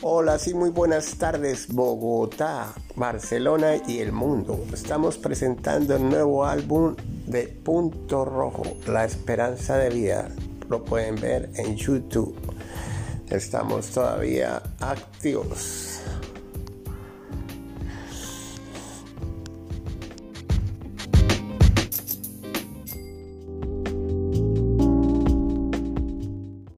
Hola, sí, muy buenas tardes, Bogotá, Barcelona y el mundo. Estamos presentando el nuevo álbum de Punto Rojo, La Esperanza de Vida. Lo pueden ver en YouTube. Estamos todavía activos.